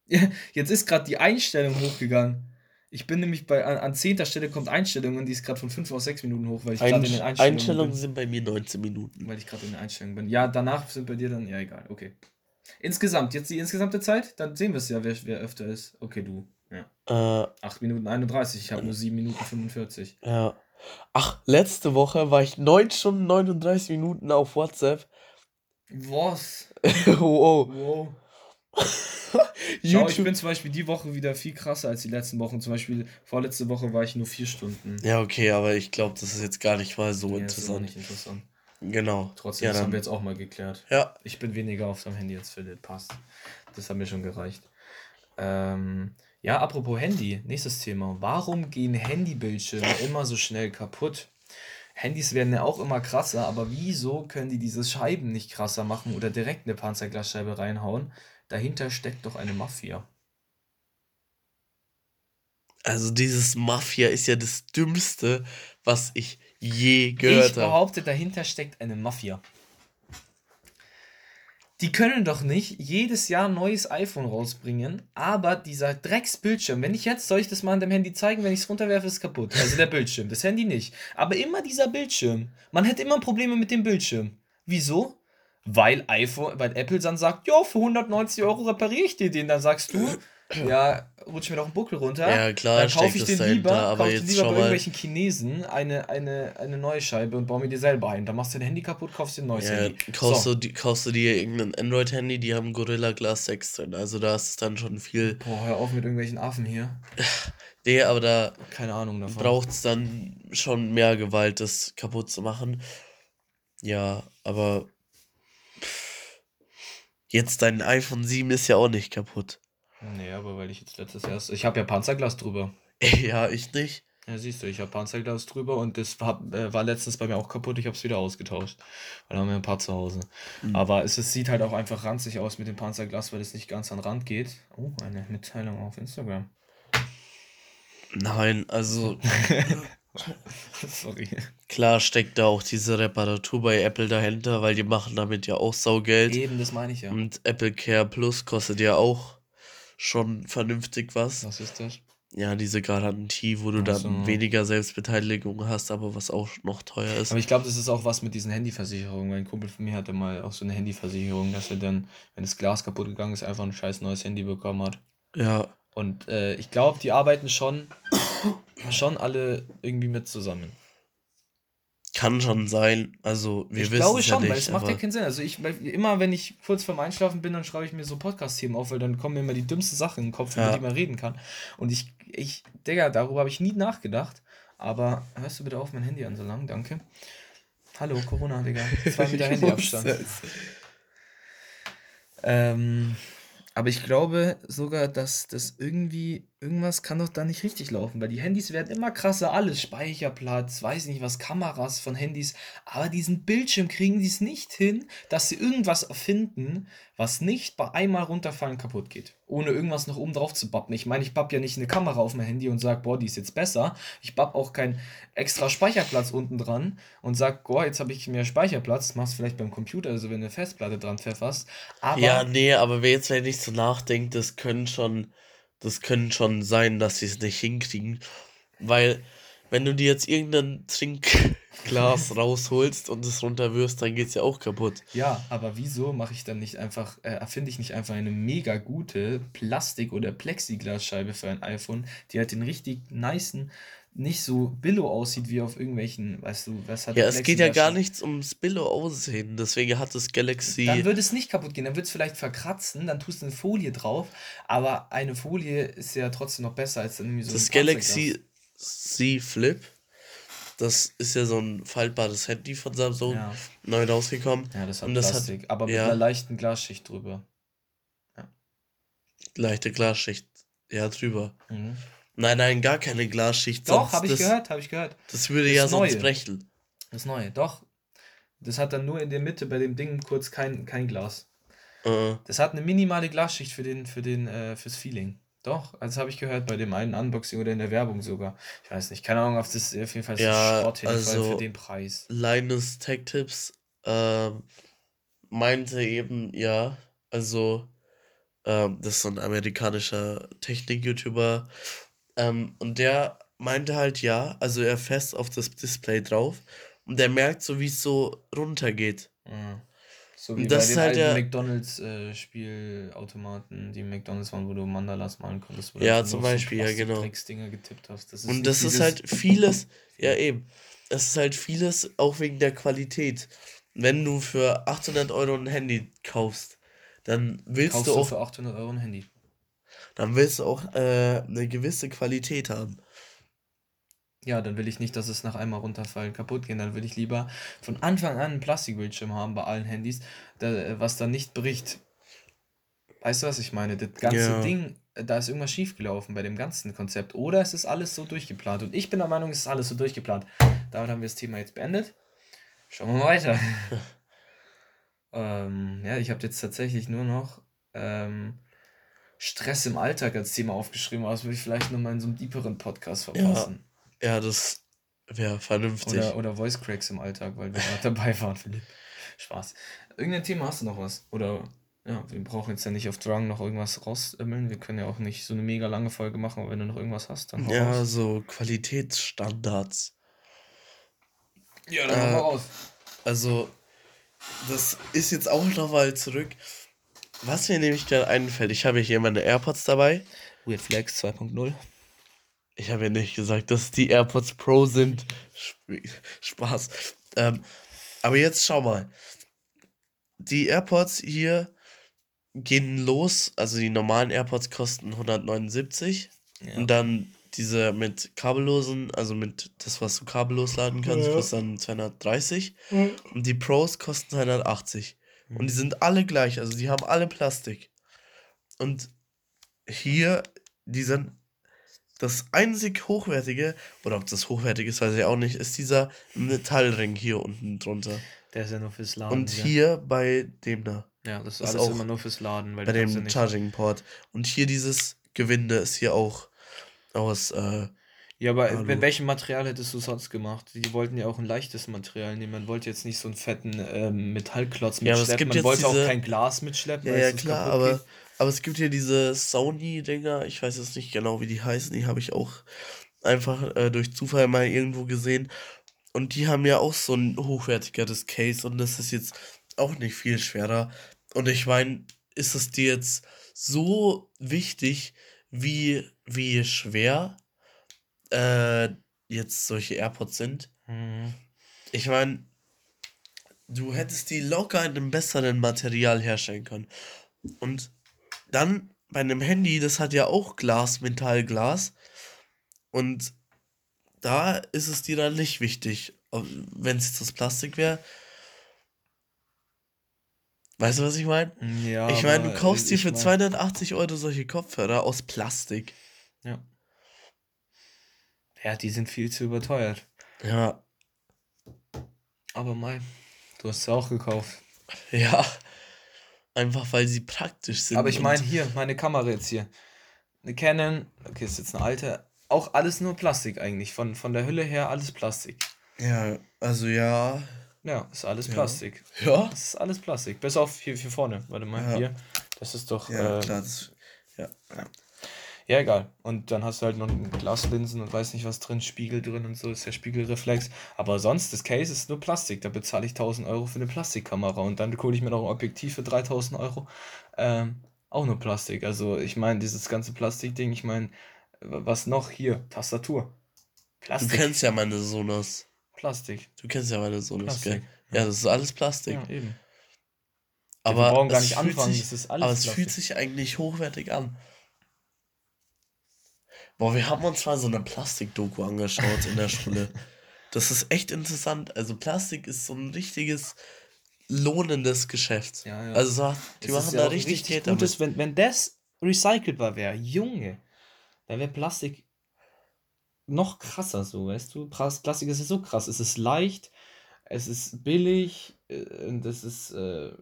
A: Jetzt ist gerade die Einstellung hochgegangen. Ich bin nämlich bei an, an 10. Stelle kommt Einstellung und die ist gerade von 5 auf 6 Minuten hoch, weil ich gerade in den
B: Einst
A: Einstellungen,
B: Einstellungen
A: bin.
B: sind bei mir 19 Minuten.
A: Weil ich gerade in den Einstellungen bin. Ja, danach sind bei dir dann. Ja, egal, okay. Insgesamt, jetzt die insgesamte Zeit, dann sehen wir es ja, wer, wer öfter ist. Okay, du. Ja.
B: Äh,
A: 8 Minuten 31, ich habe nur 7 Minuten 45.
B: ja. Ach, letzte Woche war ich 9 Stunden 39 Minuten auf WhatsApp.
A: Was?
B: wow.
A: Wow. Schau, ich bin zum Beispiel die Woche wieder viel krasser als die letzten Wochen. Zum Beispiel vorletzte Woche war ich nur 4 Stunden.
B: Ja, okay, aber ich glaube, das ist jetzt gar nicht mal so
A: Nee, das ist
B: interessant.
A: nicht interessant.
B: Genau.
A: Trotzdem,
B: ja,
A: das haben wir jetzt auch mal geklärt.
B: Ja,
A: Ich bin weniger auf seinem Handy als Philipp. Passt. Das hat mir schon gereicht. Ähm, ja, apropos Handy, nächstes Thema. Warum gehen Handybildschirme immer so schnell kaputt? Handys werden ja auch immer krasser, aber wieso können die diese Scheiben nicht krasser machen oder direkt eine Panzerglasscheibe reinhauen? Dahinter steckt doch eine Mafia.
B: also dieses Mafia ist ja das Dümmste, was ich je
A: Ich
B: gehört habe.
A: behaupte, dahinter steckt eine Mafia. Die können doch nicht jedes Jahr ein neues iPhone rausbringen, aber dieser Drecksbildschirm, wenn ich jetzt, soll ich das mal an dem Handy zeigen, wenn ich es runterwerfe, ist kaputt. Also der Bildschirm, das Handy nicht. Aber immer dieser Bildschirm. Man hätte immer Probleme mit dem Bildschirm. Wieso? Weil iPhone, weil Apple dann sagt, ja, für 190 Euro repariere ich dir den. Dann sagst du, ja, rutsch mir doch einen Buckel runter.
B: Ja, klar,
A: dann kaufe ich den lieber,
B: aber
A: kauf den
B: jetzt
A: lieber bei irgendwelchen Chinesen eine, eine, eine neue Scheibe und baue mir die selber ein. Dann machst du dein Handy kaputt, kaufst dir ein neues
B: Ja,
A: Handy.
B: kaufst,
A: So.
B: du, die- kaufst du dir irgendein Android-Handy, die haben Gorilla Glass 6 drin. Also da ist es dann schon viel.
A: Boah, hör auf mit irgendwelchen Affen hier.
B: Nee, aber da
A: Keine Ahnung davon.
B: braucht es dann schon mehr Gewalt, das kaputt zu machen. Ja, aber jetzt dein iPhone 7 ist ja auch nicht kaputt.
A: Nee, aber weil ich jetzt letztes Jahr. Ich habe ja Panzerglas drüber.
B: ja, ich nicht.
A: Ja, siehst du, ich habe Panzerglas drüber und das war, äh, war letztens bei mir auch kaputt. Ich habe es wieder ausgetauscht. Weil da haben wir ein paar zu Hause.
B: Mhm.
A: Aber es, es sieht halt auch einfach ranzig aus mit dem Panzerglas, weil es nicht ganz an den Rand geht. Oh, eine Mitteilung auf Instagram.
B: Nein, also
A: Sorry.
B: klar steckt da auch diese Reparatur bei Apple dahinter, weil die machen damit ja auch Saugeld.
A: Eben, das meine ich ja.
B: Und Apple Care Plus kostet ja auch schon vernünftig was.
A: Was ist das?
B: Ja, diese Garantie, wo du
A: Ach
B: dann weniger Selbstbeteiligung hast, aber was auch noch teuer ist.
A: Aber ich glaube, das ist auch was mit diesen Handyversicherungen. Mein Kumpel von mir hatte mal auch so eine Handyversicherung, dass er dann, wenn das Glas kaputt gegangen ist, einfach ein scheiß neues Handy bekommen hat.
B: Ja,
A: Und äh, ich glaube, die arbeiten schon, schon alle irgendwie mit zusammen.
B: kann schon sein. Also, wir
A: ich
B: wissen
A: glaube
B: es
A: schon,
B: ja
A: weil
B: nicht.
A: es macht ja keinen Sinn. Also ich, weil immer wenn ich kurz vorm Einschlafen bin, dann schreibe ich mir so Podcast-Themen auf, weil dann kommen mir immer die dümmsten Sachen in den Kopf, über
B: Ja.
A: die man reden kann. Und ich, ich, Digga, darüber habe ich nie nachgedacht. Aber hörst du bitte auf, mein Handy an so lang, danke. Hallo, Corona, Digga. Zwei Meter Handyabstand. Ähm, aber ich glaube sogar, dass das irgendwie, irgendwas kann doch da nicht richtig laufen, weil die Handys werden immer krasser, alles, Speicherplatz, weiß nicht was, Kameras von Handys, aber diesen Bildschirm kriegen die es nicht hin, dass sie irgendwas erfinden, was nicht bei einmal runterfallen kaputt geht, ohne irgendwas noch oben drauf zu bappen. Ich meine, ich bapp ja nicht eine Kamera auf mein Handy und sag, boah, die ist jetzt besser. Ich bapp auch keinen extra Speicherplatz unten dran und sag, boah, jetzt habe ich mehr Speicherplatz. Machst vielleicht beim Computer, also wenn du eine Festplatte dran pfefferst. Aber
B: Ja, nee, aber wer jetzt, wenn ich so nachdenke, das können schon, das können schon sein, dass sie es nicht hinkriegen. Weil, wenn du dir jetzt irgendein Trinkglas rausholst und es runterwirfst, dann geht's ja auch kaputt.
A: Ja, aber wieso mache ich dann nicht einfach, äh, erfinde ich nicht einfach eine mega gute Plastik- oder Plexiglasscheibe für ein iPhone, die halt den richtig nicen, nicht so billo aussieht wie auf irgendwelchen, weißt du, was hat
B: Ja, es geht ja gar nichts ums Billo-Aussehen. Deswegen hat das Galaxy.
A: Dann würde es nicht kaputt gehen, dann wird es vielleicht verkratzen, dann tust du eine Folie drauf, aber eine Folie ist ja trotzdem noch besser als irgendwie so
B: das. Galaxy Z Flip, das ist ja so ein faltbares Handy von Samsung,
A: Ja,
B: neu rausgekommen.
A: ja, das hat
B: Und das hat-
A: Plastik, aber mit
B: ja.
A: einer leichten Glasschicht drüber.
B: Leichte Glasschicht, ja, drüber.
A: Mhm.
B: Nein, nein, gar keine Glasschicht.
A: Doch, habe ich
B: das,
A: gehört, habe ich gehört.
B: Das würde
A: Das
B: ja sonst
A: Neue.
B: brechen.
A: Das Neue, doch. Das hat dann nur in der Mitte bei dem Ding kurz kein, kein Glas.
B: Äh,
A: Das hat eine minimale Glasschicht für den, für den, äh, fürs Feeling. Doch, das habe ich gehört bei dem einen Unboxing oder in der Werbung sogar. Ich weiß nicht, keine Ahnung, auf das auf jeden Fall ist
B: Ja,
A: allem
B: also-
A: für den Preis.
B: Linus Tech Tips ähm, meinte eben, ja, also Ähm, das ist so ein amerikanischer Technik-YouTuber. Ähm, und der meinte halt, ja, also er fest auf das Display drauf und der merkt so, wie es so runtergeht.
A: Ja. So
B: Und
A: wie
B: das
A: bei
B: ist
A: den
B: halt
A: alten
B: der-
A: McDonalds äh, Spielautomaten, die McDonalds waren, wo du Mandalas malen konntest.
B: Ja, zum
A: auf so
B: Beispiel, ja, genau.
A: Getippt hast. Das ist
B: Und das ist
A: dieses-
B: halt vieles, ja eben, es ist halt vieles auch wegen der Qualität. Wenn du für 800 Euro ein Handy kaufst, dann willst
A: Kaufst
B: du
A: du
B: auch,
A: für 800 Euro ein Handy.
B: Dann willst du auch äh, eine gewisse Qualität haben.
A: Ja, dann will ich nicht, dass es nach einmal runterfallen kaputt gehen. Dann will ich lieber von Anfang an einen Plastikbildschirm haben bei allen Handys, da, was dann nicht bricht. Weißt du, was ich meine? Das ganze
B: Ja.
A: Ding, äh, da ist irgendwas schiefgelaufen bei dem ganzen Konzept. Oder es ist alles so durchgeplant. Und ich bin der Meinung, es ist alles so durchgeplant. Damit haben wir das Thema jetzt beendet. Schauen wir mal weiter. ähm, ja, ich habe jetzt tatsächlich nur noch ähm, Stress im Alltag als Thema aufgeschrieben, aber das würde ich vielleicht nochmal in so einem deeperen Podcast verpassen.
B: Ja, das wäre vernünftig.
A: Oder, oder Voice Cracks im Alltag, weil wir gerade dabei waren, Philipp. Spaß. Irgendein Thema hast du noch was? Oder, ja, wir brauchen jetzt ja nicht auf Drang noch irgendwas rausimmeln. Wir können ja auch nicht so eine mega lange Folge machen, aber wenn du noch irgendwas hast, dann
B: ja,
A: raus.
B: so Qualitätsstandards.
A: Ja,
B: dann
A: äh, raus.
B: Also, das ist jetzt auch nochmal zurück. Was mir nämlich gerade einfällt, ich habe hier meine AirPods dabei.
A: Weird Flex 2.0.
B: Ich habe ja nicht gesagt, dass die AirPods Pro sind. Sp Spaß. Ähm, aber jetzt schau mal. Die AirPods hier gehen los. Also die normalen AirPods kosten 179.
A: Ja.
B: Und dann diese mit kabellosen, also mit das, was du kabellos laden kannst,
A: Ja.
B: kostet dann 230. Und die Pros kosten 280. Und die sind alle gleich, also die haben alle Plastik. Und hier, die sind das einzig hochwertige, oder ob das hochwertig ist, weiß ich auch nicht, ist dieser Metallring hier unten drunter.
A: Der ist ja nur fürs Laden.
B: Und
A: gell?
B: hier bei dem da,
A: Ja, das ist, alles
B: auch
A: immer nur fürs Laden, weil
B: bei
A: ja
B: dem. Charging Port. Und hier dieses Gewinde ist hier auch aus, äh,
A: Ja, aber
B: Alu.
A: mit welchem Material hättest du sonst gemacht? Die wollten ja auch ein leichtes Material nehmen. Man wollte jetzt nicht so einen fetten ähm, Metallklotz
B: Ja, aber es
A: mitschleppen.
B: gibt
A: Man wollte auch
B: diese-
A: kein Glas mitschleppen.
B: Ja, ja, klar, aber,
A: geht.
B: aber es gibt hier diese Sony-Dinger, ich weiß jetzt nicht genau, wie die heißen, die habe ich auch einfach äh, durch Zufall mal irgendwo gesehen. Und die haben ja auch so ein hochwertigeres Case und das ist jetzt auch nicht viel schwerer. Und ich meine, ist es dir jetzt so wichtig, wie, wie schwer äh, jetzt solche AirPods sind?
A: Mhm.
B: Ich meine, du hättest die locker in einem besseren Material herstellen können. Und dann bei einem Handy, das hat ja auch Glas, Metallglas. Und da ist es dir dann nicht wichtig, wenn es jetzt das Plastik wäre. Weißt du, was ich meine?
A: Ja,
B: ich meine, du kaufst dir für
A: mein-
B: 280 Euro solche Kopfhörer aus Plastik.
A: Ja. Ja, die sind viel zu überteuert.
B: Ja,
A: Aber Mai, du hast sie auch gekauft.
B: ja. Einfach weil sie praktisch sind.
A: Aber ich meine, hier, meine Kamera jetzt hier. Eine Canon, okay, ist jetzt eine alte. Auch alles nur Plastik eigentlich. Von, von der Hülle her alles Plastik.
B: Ja, also ja.
A: Ja, ist alles
B: Ja.
A: Plastik.
B: Ja?
A: Das ist alles Plastik. Bis auf hier, hier vorne. Warte mal,
B: Ja.
A: hier. Das ist doch.
B: Ja,
A: äh,
B: klar. Das, ja.
A: Ja, egal. Und dann hast du halt noch Glaslinsen und weiß nicht was drin, Spiegel drin und so, ist der Spiegelreflex. Aber sonst, das Case ist nur Plastik. Da bezahle ich 1000 Euro für eine Plastikkamera und dann hole ich mir noch ein Objektiv für 3000 Euro. Ähm, auch nur Plastik. Also, ich meine, dieses ganze Plastikding, ich meine, was noch hier? Tastatur.
B: Du
A: Plastik.
B: kennst ja meine Sonos.
A: Plastik.
B: Du kennst ja meine Sonos,
A: Plastik.
B: gell? Ja, das ist alles Plastik.
A: Ja, eben.
B: Aber
A: wir brauchen gar nicht anfangen,
B: Sich,
A: das ist alles
B: aber es
A: Plastik.
B: fühlt sich eigentlich hochwertig an. Boah, wir haben uns mal so eine Plastik-Doku angeschaut in der Schule. Das ist echt interessant. Also Plastik ist so ein richtiges lohnendes Geschäft.
A: Ja, ja.
B: Also so, die
A: Es
B: machen
A: ja
B: da
A: ein
B: richtig,
A: richtig
B: Geld
A: gutes,
B: damit.
A: wenn, wenn das recycelbar wäre, Junge, dann wäre Plastik noch krasser so, weißt du? Plas- Plastik ist ja so krass. Es ist leicht, es ist billig äh, und es ist äh,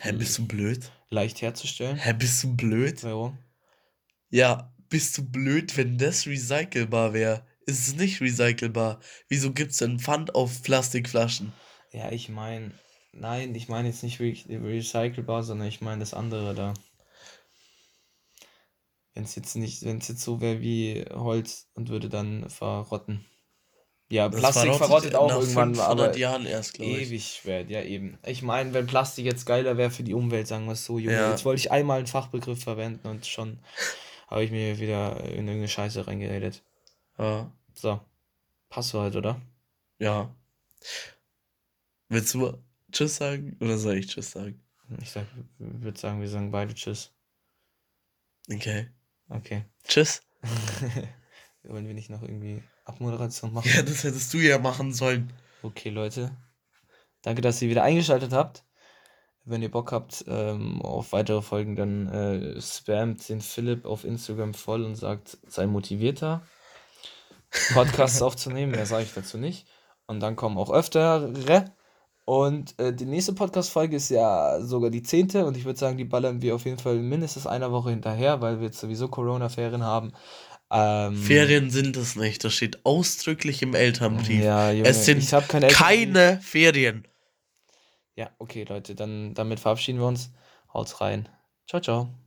B: Hä, bist du blöd?
A: leicht herzustellen.
B: Hä, bist du blöd?
A: Warum?
B: Ja, bist du blöd, wenn das recycelbar wäre? Ist es nicht recycelbar? Wieso gibt's denn Pfand auf Plastikflaschen?
A: Ja, ich meine, nein, ich meine jetzt nicht recycelbar, sondern ich meine das andere da. Wenn es jetzt nicht, wenn es jetzt so wäre wie Holz und würde dann verrotten. Ja,
B: Das
A: Plastik verrottet auch irgendwann,
B: 500
A: aber
B: Jahren erst, glaube ich.
A: ewig schwer, ja eben. Ich meine, wenn Plastik jetzt geiler wäre für die Umwelt, sagen wir es so, Junge.
B: Ja.
A: Jetzt wollte ich einmal einen Fachbegriff verwenden und schon habe ich mir wieder in irgendeine Scheiße reingeredet.
B: Ja.
A: So, Passwort, oder?
B: ja. Willst du Tschüss sagen oder soll ich Tschüss sagen?
A: Ich sag, würde sagen, wir sagen beide Tschüss.
B: Okay.
A: Okay.
B: Tschüss.
A: Wollen wir nicht noch irgendwie Abmoderation machen?
B: Ja, das hättest du ja machen sollen.
A: Okay, Leute. Danke, dass ihr wieder eingeschaltet habt. Wenn ihr Bock habt ähm, auf weitere Folgen, dann äh, spamt den Philipp auf Instagram voll und sagt, sei motivierter, Podcasts aufzunehmen. Mehr sage ich dazu nicht. Und dann kommen auch öftere. Und äh, die nächste Podcast-Folge ist ja sogar die zehnte. Und ich würde sagen, die ballern wir auf jeden Fall mindestens einer Woche hinterher, weil wir jetzt sowieso Corona-Ferien haben. Ähm,
B: Ferien sind es nicht. Das steht ausdrücklich im Elternbrief.
A: Ja, Junge,
B: es sind
A: keine Elternbrief.
B: keine Ferien.
A: Ja, okay, Leute, dann damit verabschieden wir uns. Haut rein. Ciao, ciao.